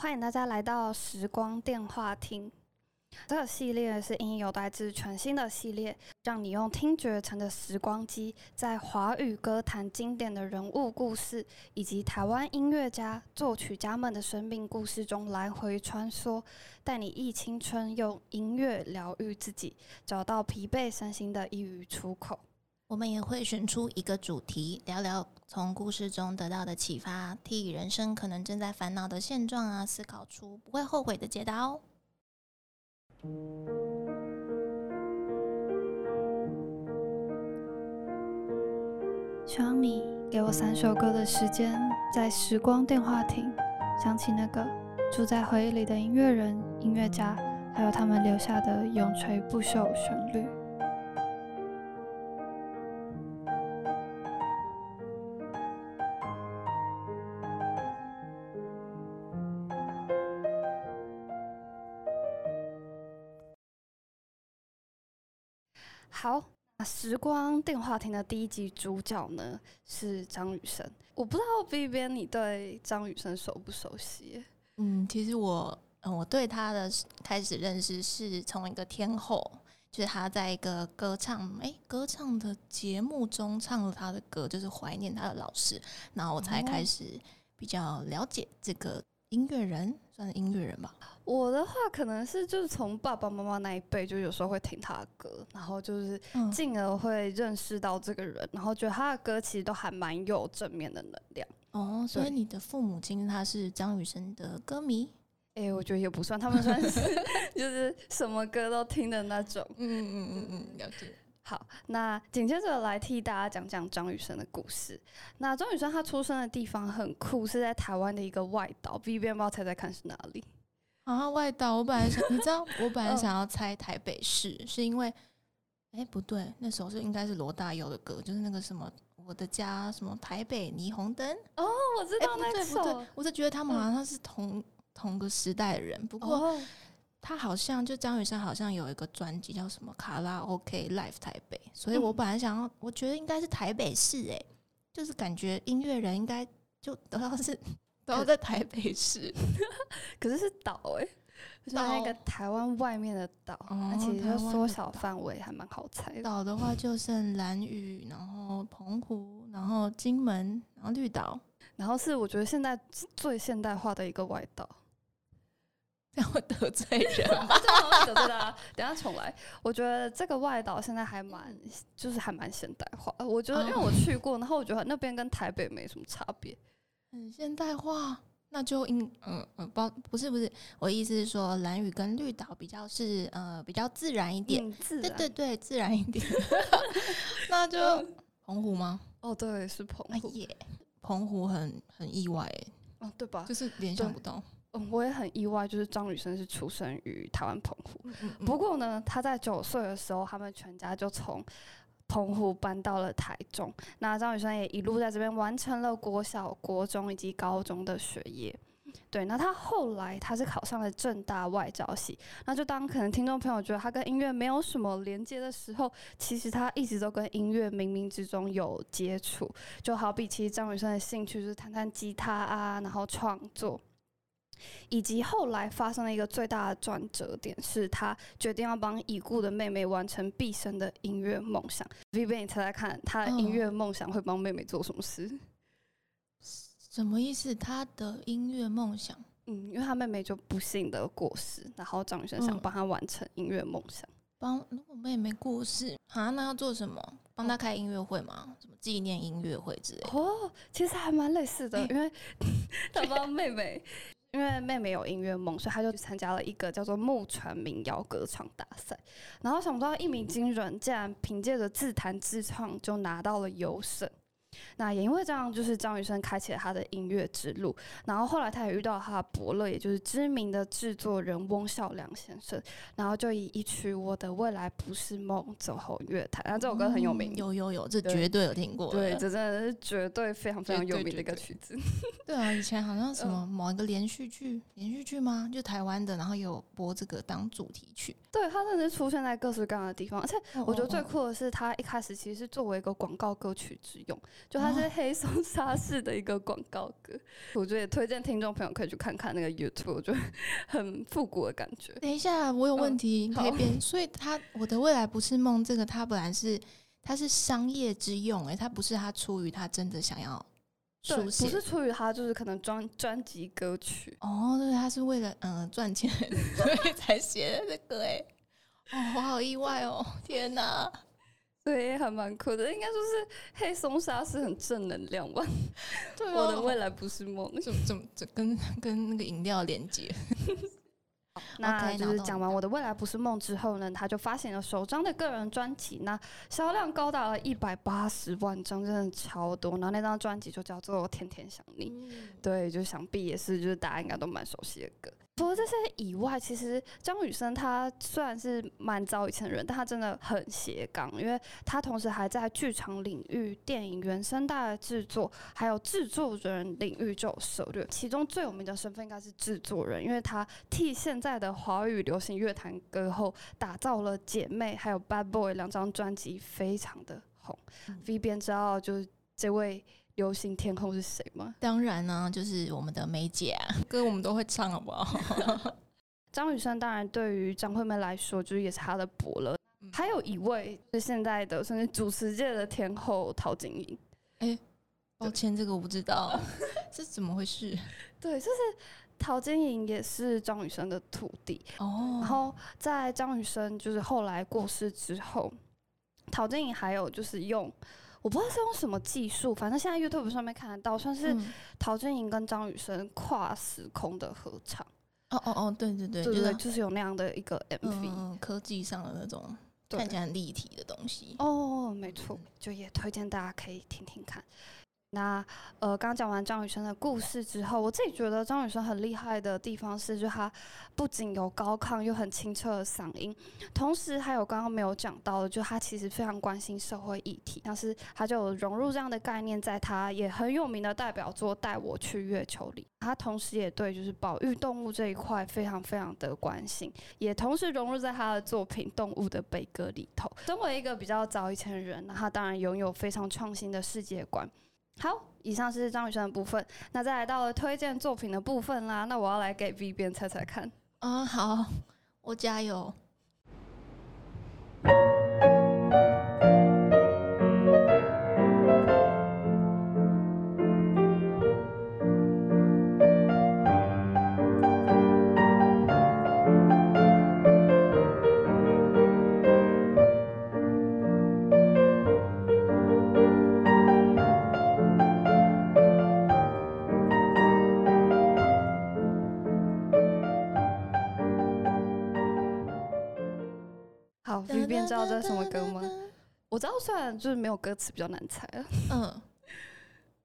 欢迎大家来到时光电话亭。这个系列是音有来自全新的系列，让你用听觉成的时光机，在华语歌坛经典的人物故事，以及台湾音乐家、作曲家们的生命故事中来回穿梭，带你忆青春，用音乐疗愈自己，找到疲惫身心的一隅出口。我们也会选出一个主题，聊聊从故事中得到的启发，替人生可能正在烦恼的现状啊，思考出不会后悔的解答哦。希望你给我三首歌的时间，在时光电话亭想起那个住在回忆里的音乐人、音乐家，还有他们留下的永垂不朽旋律。时光电话亭的第一集主角呢是张雨生。我不知道 B 边你对张雨生熟不熟悉？嗯，其实我，嗯，我对他的开始认识是从一个天后，就是他在一个歌唱，哎，歌唱的节目中唱了他的歌，就是怀念他的老师，然后我才开始比较了解这个音乐人，算是音乐人吧。我的话可能是就是从爸爸妈妈那一辈，就有时候会听他的歌，然后就是进而会认识到这个人，然后觉得他的歌其实都还蛮有正面的能量。哦，所以你的父母亲他是张雨生的歌迷？哎，我觉得也不算，他们算是 就是什么歌都听的那种。嗯嗯嗯嗯，了解。好，那紧接着来替大家讲讲张雨生的故事。那张雨生他出生的地方很酷，是在台湾的一个外岛。B B 猫猜猜看是哪里？啊，外岛！我本来想，你知道，我本来想要猜台北市，是因为，哎，不对，那时候是应该是罗大佑的歌，就是那个什么我的家，什么台北霓虹灯。哦，我知道那首，我是觉得他们好像是同同个时代的人。不过他好像就张雨生好像有一个专辑叫什么卡拉 OK Live 台北，所以我本来想要，我觉得应该是台北市，哎，就是感觉音乐人应该就都要是。都要在台北市，可是是岛哎，是那个台湾外面的岛，哦而且它缩小范围，还蛮好猜。岛的话就剩蓝屿，然后澎湖，然后金门，然后绿岛，然后是我觉得现在最现代化的一个外岛。这样会得罪人吗？得罪的，等下重来。我觉得这个外岛现在还蛮，就是还蛮现代化。我觉得因为我去过，然后我觉得那边跟台北没什么差别。很现代化，那就应嗯嗯不不是不是，我意思是说蓝屿跟绿岛比较是呃比较自然一点，对对对，自然一点。那就澎湖吗？哦，对，是澎湖耶。澎湖很很意外哎，哦对吧？就是联想不到。嗯，我也很意外，就是张雨生是出生于台湾澎湖。不过呢，他在九岁的时候，他们全家就从。澎湖搬到了台中，那张雨生也一路在这边完成了国小、国中以及高中的学业。对，那他后来他是考上了正大外交系。那就当可能听众朋友觉得他跟音乐没有什么连接的时候，其实他一直都跟音乐冥冥之中有接触。就好比其实张雨生的兴趣就是弹弹吉他啊，然后创作。以及后来发生了一个最大的转折点，是他决定要帮已故的妹妹完成毕生的音乐梦想。Vivian，你猜猜看，他的音乐梦想会帮妹妹做什么事？什么意思？他的音乐梦想？嗯，因为他妹妹就不幸的过世，然后张雨生想帮他完成音乐梦想。帮如果妹妹过世啊，那要做什么？帮他开音乐会吗？什么纪念音乐会之类？哦，其实还蛮类似的，因为 他帮妹妹。因为妹妹有音乐梦，所以她就去参加了一个叫做木船民谣歌唱大赛。然后想不到一鸣惊人，竟然凭借着自弹自唱就拿到了优胜。那也因为这样，就是张雨生开启了他的音乐之路。然后后来他也遇到他的伯乐，也就是知名的制作人翁孝良先生。然后就以一曲《我的未来不是梦》走红乐坛。然后这首歌很有名，有有有，这绝对有听过。对，这真的是绝对非常非常有名的一个曲子。对啊，以前好像什么某一个连续剧，连续剧吗？就台湾的，然后有播这个当主题曲。对，它甚至出现在各式各样的地方。而且我觉得最酷的是，它一开始其实是作为一个广告歌曲之用。就它是黑松沙士的一个广告歌，我觉得也推荐听众朋友可以去看看那个 YouTube，我觉得很复古的感觉。等一下，我有问题，可以编。所以他我的未来不是梦，这个它本来是它是商业之用，哎，它不是他出于他真的想要书写，不是出于他就是可能专专辑歌曲。哦，对，他是为了嗯赚钱所以才写的这个，哎，哦，我好意外哦，天哪！对，还蛮酷的，应该说是黑松沙是很正能量吧。对，我的未来不是梦，怎么怎么怎跟跟那个饮料连接？那就是讲完我的未来不是梦之后呢，他就发行了首张的个人专辑，那销量高达了一百八十万张，真的超多。然后那张专辑就叫做《天天想你》，对，就想必也是就是大家应该都蛮熟悉的歌。除了这些以外，其实张雨生他虽然是蛮早以前的人，但他真的很斜杠，因为他同时还在剧场领域、电影原声带制作，还有制作人领域就有涉略。其中最有名的身份应该是制作人，因为他替现在的华语流行乐坛歌后打造了《姐妹》还有《Bad Boy》两张专辑，非常的红。V 边知道就是这位。流行天后是谁吗？当然呢，就是我们的梅姐啊，歌我们都会唱，好不好？张雨生当然对于张惠妹来说，就是也是她的伯乐。还有一位是现在的甚至主持界的天后陶晶莹。哎，抱歉，这个我不知道，这怎么回事？对，就是陶晶莹也是张雨生的徒弟哦。然后在张雨生就是后来过世之后，陶晶莹还有就是用。我不知道是用什么技术，反正现在 YouTube 上面看得到，算是陶晶莹跟张雨生跨时空的合唱。哦哦哦，对对对，对对就是有那样的一个 MV，科技上的那种看起来很立体的东西。哦，没错，就也推荐大家可以听听看。那呃，刚讲完张雨生的故事之后，我自己觉得张雨生很厉害的地方是，就他不仅有高亢又很清澈的嗓音，同时还有刚刚没有讲到的，就他其实非常关心社会议题，但是他就融入这样的概念，在他也很有名的代表作《带我去月球》里，他同时也对就是保育动物这一块非常非常的关心，也同时融入在他的作品《动物的悲歌》里头。身为一个比较早以前的人，那他当然拥有非常创新的世界观。好，以上是张雨生的部分，那再来到了推荐作品的部分啦。那我要来给 V 边猜猜看。嗯，好，我加油。知道这是什么歌吗？我知道，虽然就是没有歌词，比较难猜了。嗯，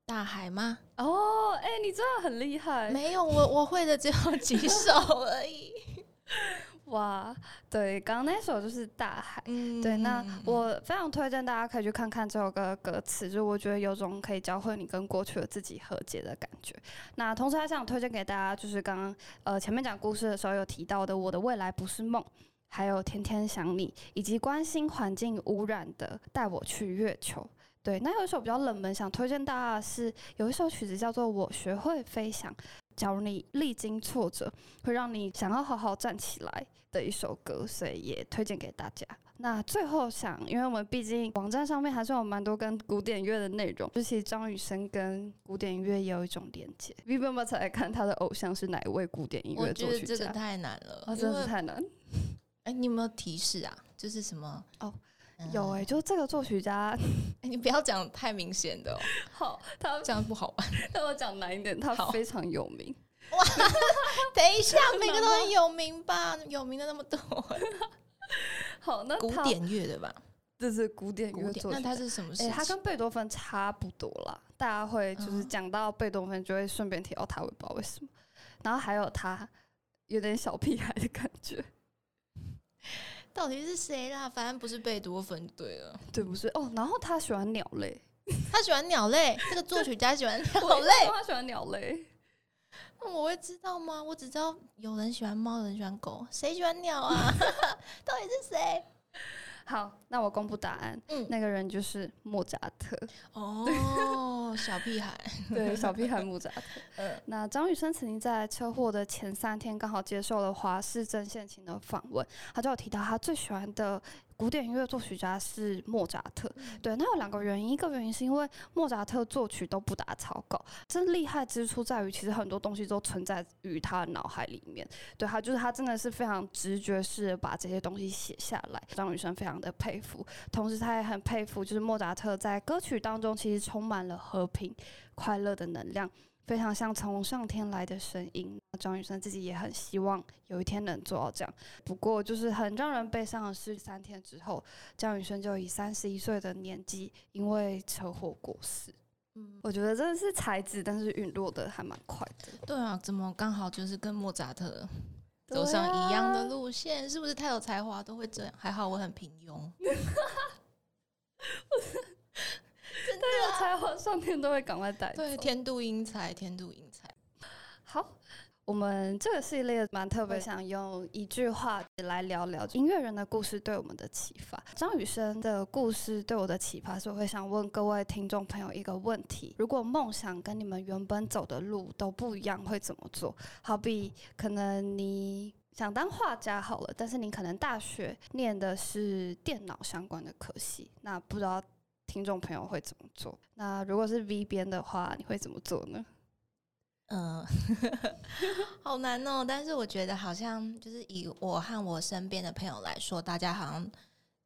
大海吗？哦，哎，你真的很厉害。没有，我我会的只有几首而已。哇，对，刚刚那首就是大海。嗯，对，那我非常推荐大家可以去看看这首歌的歌词，就我觉得有种可以教会你跟过去的自己和解的感觉。那同时还想推荐给大家，就是刚刚呃前面讲故事的时候有提到的，我的未来不是梦。还有天天想你，以及关心环境污染的带我去月球。对，那有一首比较冷门，想推荐大家的是有一首曲子叫做《我学会飞翔》，假如你历经挫折，会让你想要好好站起来的一首歌，所以也推荐给大家。那最后想，因为我们毕竟网站上面还是有蛮多跟古典乐的内容，尤其张雨生跟古典音乐也有一种连接。V 爸爸才看他的偶像是哪一位古典音乐作曲家？这个太难了，真的是太难。哎，你有没有提示啊？就是什么？哦，有哎，就这个作曲家，哎，你不要讲太明显的哦。好，他这样不好玩。那我讲难一点，他非常有名。哇，等一下，每个都很有名吧？有名的那么多。好，那古典乐对吧？这是古典乐作曲。那他是什么？哎，他跟贝多芬差不多啦。大家会就是讲到贝多芬，就会顺便提到他，我也不知道为什么。然后还有他有点小屁孩的感觉。到底是谁啦？反正不是贝多芬，对了，对，不是哦。然后他喜欢鸟类，他喜欢鸟类。这个作曲家喜欢鸟类，他喜欢鸟类。那我会知道吗？我只知道有人喜欢猫，有人喜欢狗，谁喜欢鸟啊？到底是谁？好，那我公布答案。嗯那个人就是莫扎特，哦，小屁孩，对，小屁孩莫扎特。嗯那张雨生曾经在车祸的前三天，刚好接受了华视正线情的访问，他就有提到他最喜欢的古典音乐作曲家是莫扎特。对，那有两个原因，一个原因是因为莫扎特作曲都不打草稿，真厉害之处在于，其实很多东西都存在于他的脑海里面。对他，就是他真的是非常直觉式的把这些东西写下来。张雨生非常的佩服，同时他也很佩服，就是莫扎特在歌曲当中其实充满了和平、快乐的能量。非常像从上天来的声音。张雨生自己也很希望有一天能做到这样。不过，就是很让人悲伤的是，三天之后，张雨生就以三十一岁的年纪因为车祸过世。嗯，我觉得真的是才子，但是陨落的还蛮快的。对啊，怎么刚好就是跟莫扎特走上一样的啊路线？是不是太有才华都会这样？还好我很平庸。对有，才华上天都会赶快带走。对，天妒英才，天妒英才。好，我们这个系列蛮特别，想用一句话来聊聊音乐人的故事对我们的启发。张雨生的故事对我的启发，是我会想问各位听众朋友一个问题：如果梦想跟你们原本走的路都不一样，会怎么做？好比可能你。想当画家好了，但是你可能大学念的是电脑相关的科系，那不知道听众朋友会怎么做？那如果是 V 边的话，你会怎么做呢？嗯，好难哦。但是我觉得好像就是以我和我身边的朋友来说，大家好像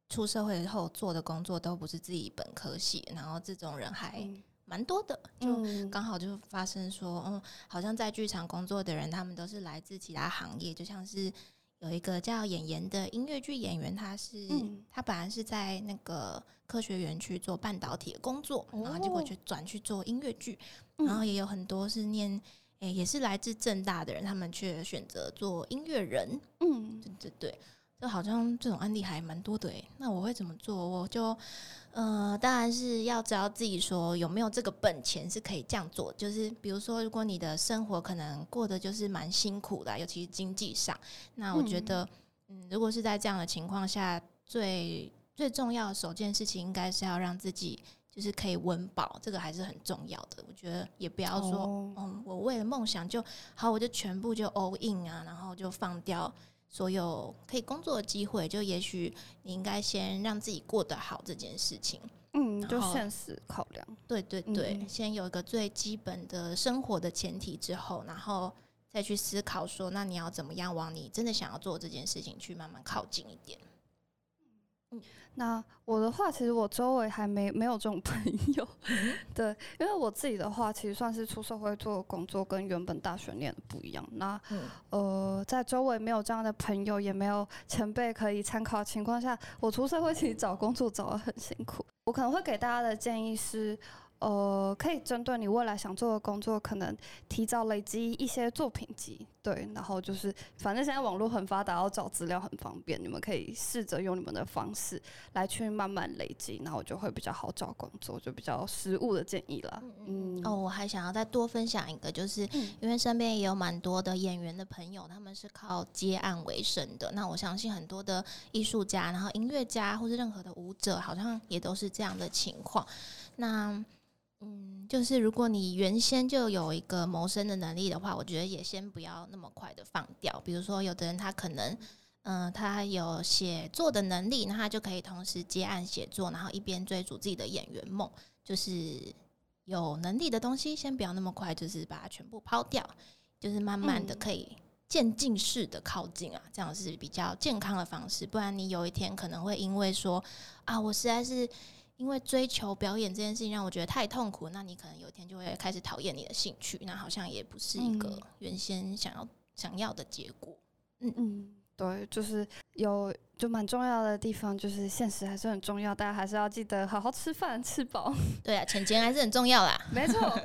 出社会后做的工作都不是自己本科系，然后这种人还嗯蛮多的。就嗯刚好就发生说，嗯，好像在剧场工作的人，他们都是来自其他行业，就像是有一个叫演员的音乐剧演员，他是、嗯他本来是在那个科学园区做半导体的工作，然后结果哦就转去做音乐剧，嗯然后也有很多是念。诶、也是来自正大的人，他们却选择做音乐人。嗯对对对，就好像这种案例还蛮多的诶。那我会怎么做？我就呃，当然是要知道自己说有没有这个本钱是可以这样做。就是比如说，如果你的生活可能过得就是蛮辛苦的啊，尤其是经济上，那我觉得，嗯如果是在这样的情况下，最最重要的首件事情，应该是要让自己就是可以温饱，这个还是很重要的。我觉得也不要说，哦嗯，我为了梦想就好，我就全部就 all in 啊，然后就放掉所有可以工作的机会。就也许你应该先让自己过得好这件事情。嗯，就现实考量。对对对，嗯先有一个最基本的生活的前提之后，然后再去思考说，那你要怎么样往你真的想要做这件事情去慢慢靠近一点。那我的话，其实我周围还没没有这种 朋友，对，因为我自己的话，其实算是出社会做工作，跟原本大学念的不一样。那嗯呃，在周围没有这样的朋友，也没有前辈可以参考的情况下，我出社会其实找工作找的很辛苦。我可能会给大家的建议是，呃，可以针对你未来想做的工作，可能提早累积一些作品集，对，然后就是反正现在网络很发达，要找资料很方便，你们可以试着用你们的方式来去慢慢累积，然后就会比较好找工作，就比较实务的建议啦。嗯，哦，我还想要再多分享一个，就是嗯因为身边也有蛮多的演员的朋友，他们是靠接案为生的。那我相信很多的艺术家，然后音乐家或是任何的舞者，好像也都是这样的情况。那嗯，就是如果你原先就有一个谋生的能力的话，我觉得也先不要那么快的放掉。比如说，有的人他可能。嗯，他有写作的能力，那他就可以同时接案写作，然后一边追逐自己的演员梦。就是有能力的东西，先不要那么快，就是把它全部抛掉，就是慢慢的嗯可以渐进式的靠近啊，这样是比较健康的方式。不然你有一天可能会因为说啊，我实在是因为追求表演这件事情让我觉得太痛苦，那你可能有一天就会开始讨厌你的兴趣，那好像也不是一个嗯原先想要想要的结果。嗯，对，就是有就蛮重要的地方，就是现实还是很重要，大家还是要记得好好吃饭，吃饱。对啊，钱钱还是很重要啦。没错。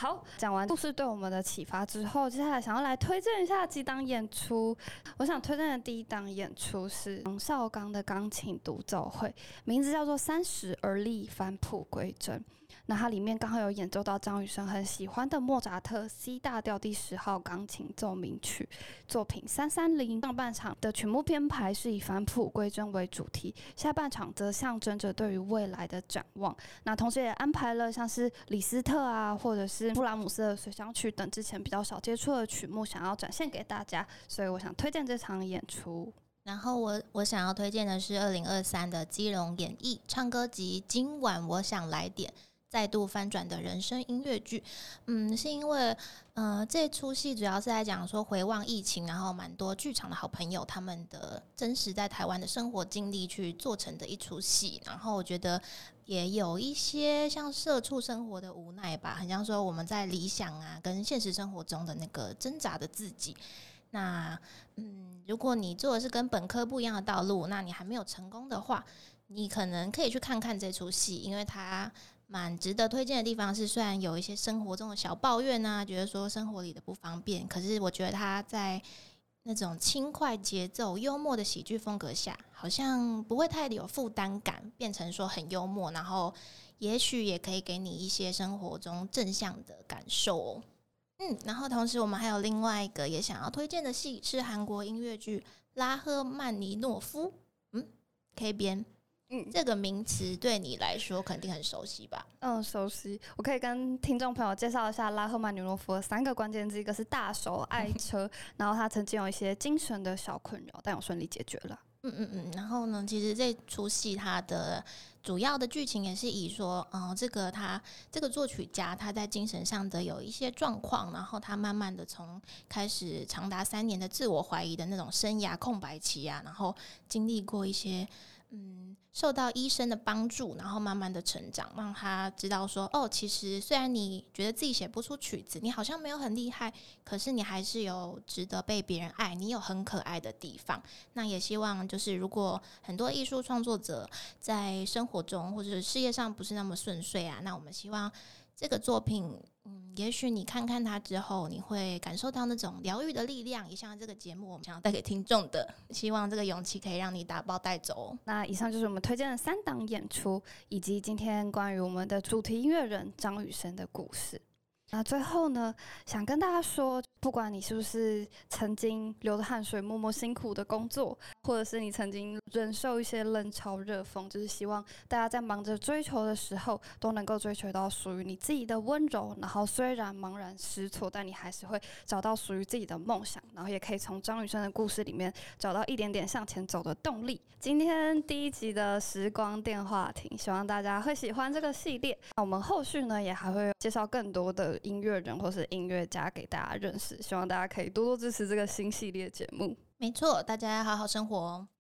好，讲完故事对我们的启发之后，接下来想要来推荐一下几档演出。我想推荐的第一档演出是杨少刚的钢琴独奏会，名字叫做《三十而立，返璞归真》。那它里面刚好有演奏到张雨生很喜欢的莫扎特 C 大调第十号钢琴奏鸣曲作品三三零。上半场的曲目编排是以返璞归真为主题，下半场则象征着对于未来的展望。那同时也安排了像是李斯特啊，或者是布拉姆斯的随想曲等之前比较少接触的曲目，想要展现给大家。所以我想推荐这场演出。然后我我想要推荐的是二零二三的基隆演艺唱歌集。今晚我想来点。再度翻转的人生音乐剧，嗯，是因为，呃，这出戏主要是在讲说回望疫情，然后蛮多剧场的好朋友他们的真实在台湾的生活经历去做成的一出戏，然后我觉得也有一些像社畜生活的无奈吧，很像说我们在理想啊跟现实生活中的那个挣扎的自己。那，嗯，如果你做的是跟本科不一样的道路，那你还没有成功的话，你可能可以去看看这出戏，因为它。蛮值得推荐的地方是，虽然有一些生活中的小抱怨啊，觉得说生活里的不方便，可是我觉得他在那种轻快节奏、幽默的喜剧风格下，好像不会太有负担感，变成说很幽默，然后也许也可以给你一些生活中正向的感受哦。嗯，然后同时我们还有另外一个也想要推荐的戏，是韩国音乐剧《拉赫曼尼诺夫》。嗯，可以编。嗯，这个名词对你来说肯定很熟悉吧？嗯，熟悉。我可以跟听众朋友介绍一下拉赫曼尼诺夫的三个关键字：一个是大手 爱车，然后他曾经有一些精神的小困扰，但我顺利解决了。嗯嗯嗯。然后呢，其实这出戏它的主要的剧情也是以说，嗯，这个他这个作曲家他在精神上的有一些状况，然后他慢慢的从开始长达三年的自我怀疑的那种生涯空白期啊，然后经历过一些。嗯，受到医生的帮助，然后慢慢的成长，让他知道说，哦，其实虽然你觉得自己写不出曲子，你好像没有很厉害，可是你还是有值得被别人爱，你有很可爱的地方。那也希望就是，如果很多艺术创作者在生活中或者事业上不是那么顺遂啊，那我们希望。这个作品，嗯，也许你看看它之后，你会感受到那种疗愈的力量。也像这个节目，我们想要带给听众的，希望这个勇气可以让你打包带走。那以上就是我们推荐的三档演出，以及今天关于我们的主题音乐人张雨生的故事。那最后呢，想跟大家说，不管你是不是曾经流着汗水默默辛苦的工作，或者是你曾经忍受一些冷嘲热讽，就是希望大家在忙着追求的时候，都能够追求到属于你自己的温柔。然后虽然茫然失措，但你还是会找到属于自己的梦想。然后也可以从张雨生的故事里面找到一点点向前走的动力。今天第一集的时光电话亭，希望大家会喜欢这个系列。那我们后续呢，也还会介绍更多的。音乐人或是音乐家给大家认识，希望大家可以多多支持这个新系列节目。没错，大家要好好生活。